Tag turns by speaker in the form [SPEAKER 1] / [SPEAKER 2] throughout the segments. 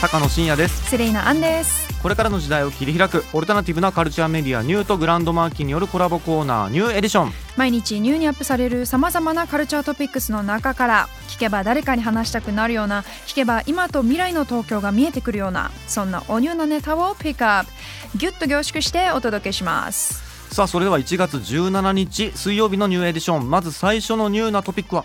[SPEAKER 1] 高野真也です。
[SPEAKER 2] セレイナアンです。
[SPEAKER 1] これからの時代を切り開くオルタナティブなカルチャーメディアニューとグランドマーキーによるコラボコーナーニューエディション。
[SPEAKER 2] 毎日ニューにアップされるさまざまなカルチャートピックスの中から聞けば誰かに話したくなるような聞けば今と未来の東京が見えてくるようなそんなおニューなネタをピックアップ。ギュッと凝縮してお届けします。
[SPEAKER 1] さあそれでは1月17日水曜日の new edition。まず最初のニューなトピックは？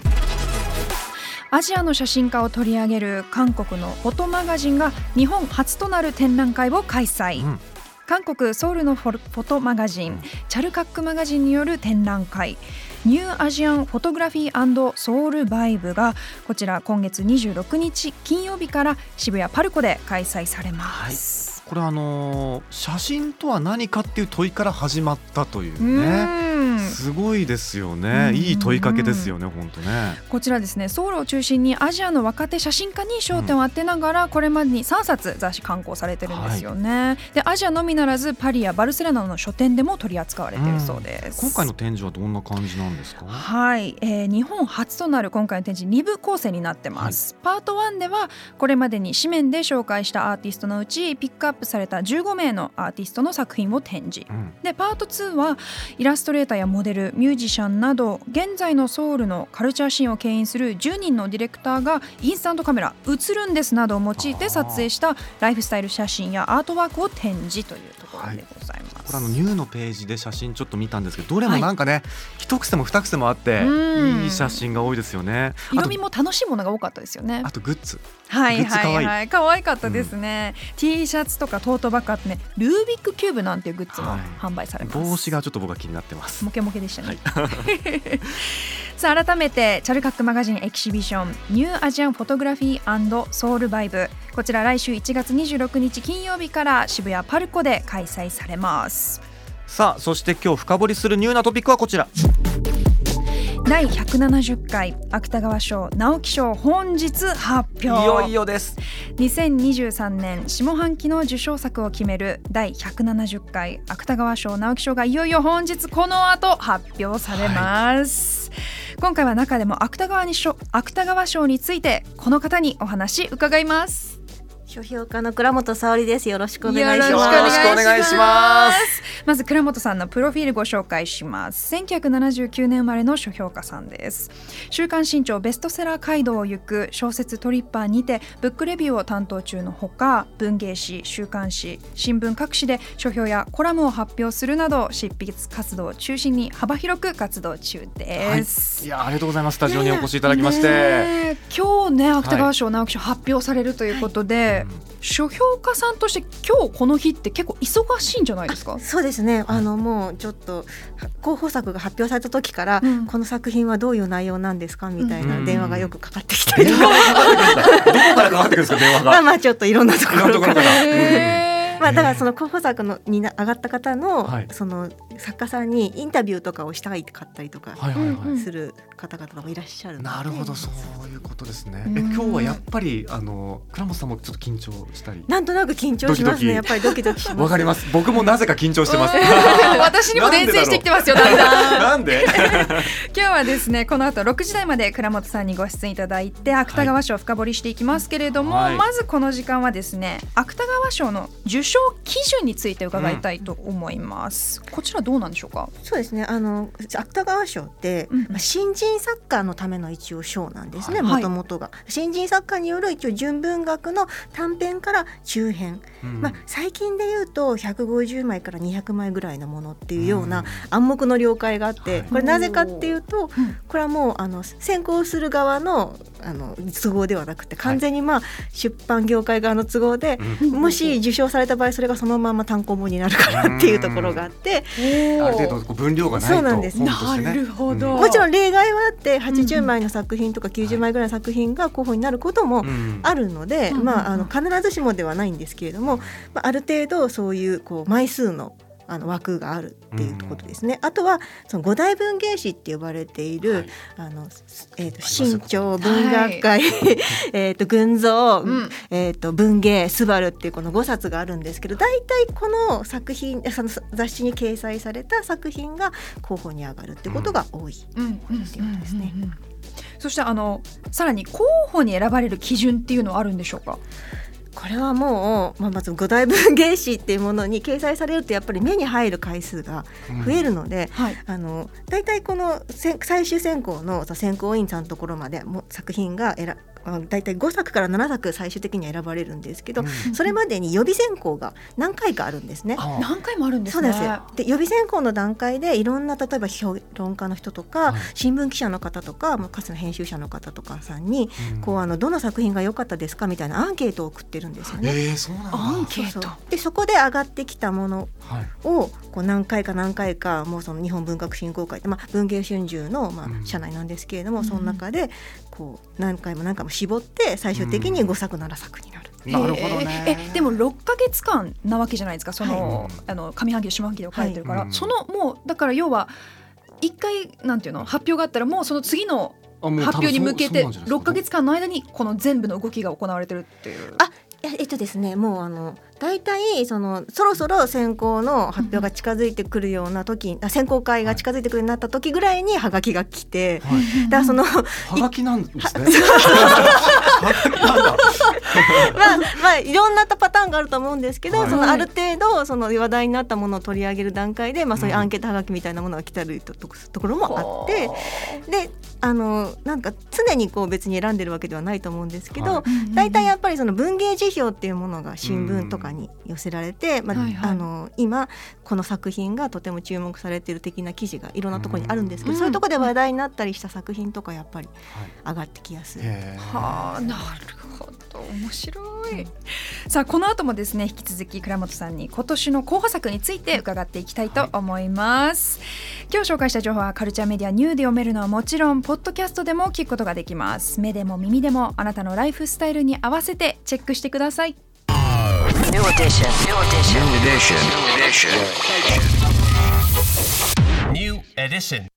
[SPEAKER 2] アジアの写真家を取り上げる韓国のフォトマガジンが日本初となる展覧会を開催、
[SPEAKER 1] うん。
[SPEAKER 2] 韓国ソウルのフォトマガジンチャルカックマガジンによる展覧会。ニューアジアンフォトグラフィーソウルバイブがこちら今月26日金曜日から渋谷パルコで開催されます、
[SPEAKER 1] これあのー写真とは何かっていう問いから始まったという
[SPEAKER 2] う
[SPEAKER 1] ね
[SPEAKER 2] ん
[SPEAKER 1] すごいですよね。
[SPEAKER 2] うん。
[SPEAKER 1] いい問いかけですよね本当ね。
[SPEAKER 2] こちらですね。ソウルを中心にアジアの若手写真家に焦点を当てながらこれまでに3冊雑誌刊行されてるんですよね、でアジアのみならずパリやバルセロナの書店でも取り扱われているそうです、
[SPEAKER 1] 今回の展示はどんな感じなんですか？
[SPEAKER 2] はい、えー日本初となる今回の展示2部構成になってます、パート1ではこれまでに紙面で紹介したアーティストのうちピックアップされた15名のアーティストの作品を展示。
[SPEAKER 1] うん。
[SPEAKER 2] でパート2はイラストレーターやモデルミュージシャンなど現在のソウルのカルチャーシーンを牽引する10人のディレクターがインスタントカメラ「映るんです」などを用いて撮影したライフスタイル写真やアートワークを展示というところでございます。
[SPEAKER 1] これあのニューのページで写真ちょっと見たんですけどどれもなんかね、一癖も二癖もあって
[SPEAKER 2] うん。
[SPEAKER 1] いい写真が多いですよね。
[SPEAKER 2] 色味も楽しいものが多かったですよね。
[SPEAKER 1] あ。とグッズ。
[SPEAKER 2] はいはいはい。可愛かったですね、T シャツとかトートバッグあってねルービックキューブなんていうグッズも
[SPEAKER 1] はい。
[SPEAKER 2] 販売されます、
[SPEAKER 1] 帽子がちょっと僕は気になってます。
[SPEAKER 2] モケモケでしたね、さあ改めてチャルカックマガジンエキシビションニューアジアンフォトグラフィーソウルバイブこちら来週1月26日金曜日から渋谷パルコで開催されます
[SPEAKER 1] さあそして今日深掘りするニューなトピックはこちら
[SPEAKER 2] 第170回芥川賞直木賞本日発表
[SPEAKER 1] いよいよです
[SPEAKER 2] 2023年下半期の受賞作を決める第170回芥川賞直木賞がいよいよ本日この後発表されます、今回は中でも芥川に賞芥川賞についてこの方にお話伺います。
[SPEAKER 3] 書評家の倉本沙織です。よろしくお願いします。
[SPEAKER 2] しくお願いします
[SPEAKER 1] よろしくお願いします。
[SPEAKER 2] まず倉本さんのプロフィールご紹介します。1979年生まれの書評家さんです。週刊新潮ベストセラー街道を行く小説トリッパーにてブックレビューを担当中のほか文芸誌週刊誌新聞各紙で書評やコラムを発表するなど執筆活動を中心に幅広く活動中です、
[SPEAKER 1] い。やありがとうございます。スタジオにお越しいただきまして、
[SPEAKER 2] ねえ。今日ね芥川賞直木賞発表されるということで、書評家さんとして今日この日って結構忙しいんじゃないですか？
[SPEAKER 3] そうですね。あのもうちょっと候補作が発表された時から、
[SPEAKER 2] うん。
[SPEAKER 3] この作品はどういう内容なんですかみたい
[SPEAKER 1] うん。
[SPEAKER 3] な電話がよくかかってきたりと
[SPEAKER 1] 電
[SPEAKER 3] か、
[SPEAKER 1] どこからかかってくるんですか？電話
[SPEAKER 3] まあ
[SPEAKER 1] が
[SPEAKER 3] まあちょっといろんなところから。まあだからその候補作のにな上がった方の、
[SPEAKER 1] はい。
[SPEAKER 3] その作家さんにインタビューとかをしたいかったりとかする方々もいらっしゃる
[SPEAKER 1] なるほどそういうことですね。
[SPEAKER 2] うん
[SPEAKER 1] え今日はやっぱりあの倉本さんもちょっと緊張したり。
[SPEAKER 3] なんとなく緊張しますね。やっぱりドキドキします。
[SPEAKER 1] わかります。僕もなぜか緊張してます。
[SPEAKER 2] 私にも伝染してきてますよだんだん。
[SPEAKER 1] なんで
[SPEAKER 2] 今日はですねこの後6時台まで倉本さんにご出演いただいて芥川賞を深掘りしていきますけれども、
[SPEAKER 1] はい。
[SPEAKER 2] まずこの時間はですね芥川賞の受賞基準について伺いたいと思います、こちらどうなんでしょうか？
[SPEAKER 3] そうですね。あの芥川賞って、
[SPEAKER 2] うん
[SPEAKER 3] まあ、新人作家のための一応賞なんですね
[SPEAKER 2] はい。
[SPEAKER 3] もともとが。新人作家による一応純文学の短編から中編、
[SPEAKER 1] うん。
[SPEAKER 3] まあ、最近で言うと150枚から200枚ぐらいのものっていうような暗黙の了解があって、
[SPEAKER 1] はい。
[SPEAKER 3] これなぜかっていうと、
[SPEAKER 2] うん。
[SPEAKER 3] これはもうあの先行する側のあの都合ではなくて完全にまあ、出版業界側の都合で、もし受賞された場合それがそのまま単行本になるからっていうところがあって、
[SPEAKER 1] ある程度こう分量がないと
[SPEAKER 3] そうなんです。
[SPEAKER 1] ね。
[SPEAKER 2] なるほど。
[SPEAKER 3] もちろん例外はあって
[SPEAKER 2] うん。
[SPEAKER 3] 80枚の作品とか90枚ぐらいの作品が候補になることも
[SPEAKER 1] うん。
[SPEAKER 3] あるので、
[SPEAKER 2] うん。
[SPEAKER 3] まあ、あの必ずしもではないんですけれども、まあ、ある程度そういうこう枚数のあの枠があるっていうことですね。あとはその五大文芸誌って呼ばれている、
[SPEAKER 1] はい
[SPEAKER 3] あのえっ、と新潮文学会、えっと群像、
[SPEAKER 2] うん
[SPEAKER 3] えっ、と文芸スバルっていうこの5冊があるんですけど、大体この作品その雑誌に掲載された作品が候補に上がるってことが多い。っていうことですね
[SPEAKER 2] そしてあのさらに候補に選ばれる基準っていうのはあるんでしょうか？
[SPEAKER 3] これはもう、まあ、まず五大文芸誌っていうものに掲載されるとやっぱり目に入る回数が増えるので、
[SPEAKER 2] はい。
[SPEAKER 3] あの大体このせ最終選考の選考委員さんのところまでもう作品が選あ大体5作から7作最終的には選ばれるんですけど、それまでに予備選考が何回かあるんですね。
[SPEAKER 1] あ
[SPEAKER 2] 何回もあるんですね。
[SPEAKER 3] そうですよ。で予備選考の段階でいろんな例えば評論家の人とか、
[SPEAKER 1] はい。
[SPEAKER 3] 新聞記者の方とかまあかつての編集者の方とかさんに、
[SPEAKER 1] うん。
[SPEAKER 3] こうあのどの作品が良かったですかみたいなアンケートを送ってるんですよね。
[SPEAKER 1] えー、そうなんだ。
[SPEAKER 2] アンケート。
[SPEAKER 3] そうそう。でそこで上がってきたもの
[SPEAKER 1] はい。
[SPEAKER 3] をこう何回か何回かもうその日本文学振興会って、まあ、文芸春秋のまあ
[SPEAKER 1] うん。
[SPEAKER 3] 社内なんですけれども、その中でこう何回も何回も絞って最終的に5作7作になる。
[SPEAKER 1] なるほどね。
[SPEAKER 2] えでも6ヶ月間なわけじゃないですか？その,、
[SPEAKER 1] はい。
[SPEAKER 2] あの上半期と下半期で分かれてるから、
[SPEAKER 1] はい。
[SPEAKER 2] そのもうだから要は一回なんていうの？発表があったらもうその次の発表に向けて
[SPEAKER 1] 多分そうそうなんじゃないですか
[SPEAKER 2] 6ヶ月間の間にこの全部の動きが行われてるっていう。
[SPEAKER 3] あえっとですねもうあの大体そのそろそろ選考の発表が近づいてくるような時、あ選考会が近づいてくるようになった時ぐらいにハガキが来て、
[SPEAKER 1] はい
[SPEAKER 3] だからその
[SPEAKER 1] はがきなんですね。はがきなんだ。
[SPEAKER 3] まあまあいろんなパターンがあると思うんですけど、
[SPEAKER 1] はい。
[SPEAKER 3] そのある程度その話題になったものを取り上げる段階で、まあ、そういうアンケートはがきみたいなものが来たりととところもあって、であのなんか常にこう別に選んでるわけではないと思うんですけど、
[SPEAKER 1] は
[SPEAKER 3] 大体やっぱりその文芸辞表っていうものが新聞とかに寄せられて、まあ
[SPEAKER 2] はいはい。
[SPEAKER 3] あの今この作品がとても注目されている的な記事がいろんなところにあるんですけど、
[SPEAKER 2] うん。
[SPEAKER 3] そういうところで話題になったりした作品とかやっぱり上がってきやすい。
[SPEAKER 2] はあなるほど面白い。さあこの後もですね引き続き倉本さんに今年の候補作について伺っていきたいと思います。今日紹介した情報はカルチャーメディアニューで読めるのはもちろんポッドキャストでも聞くことができます。目でも耳でもあなたのライフスタイルに合わせてチェックしてください。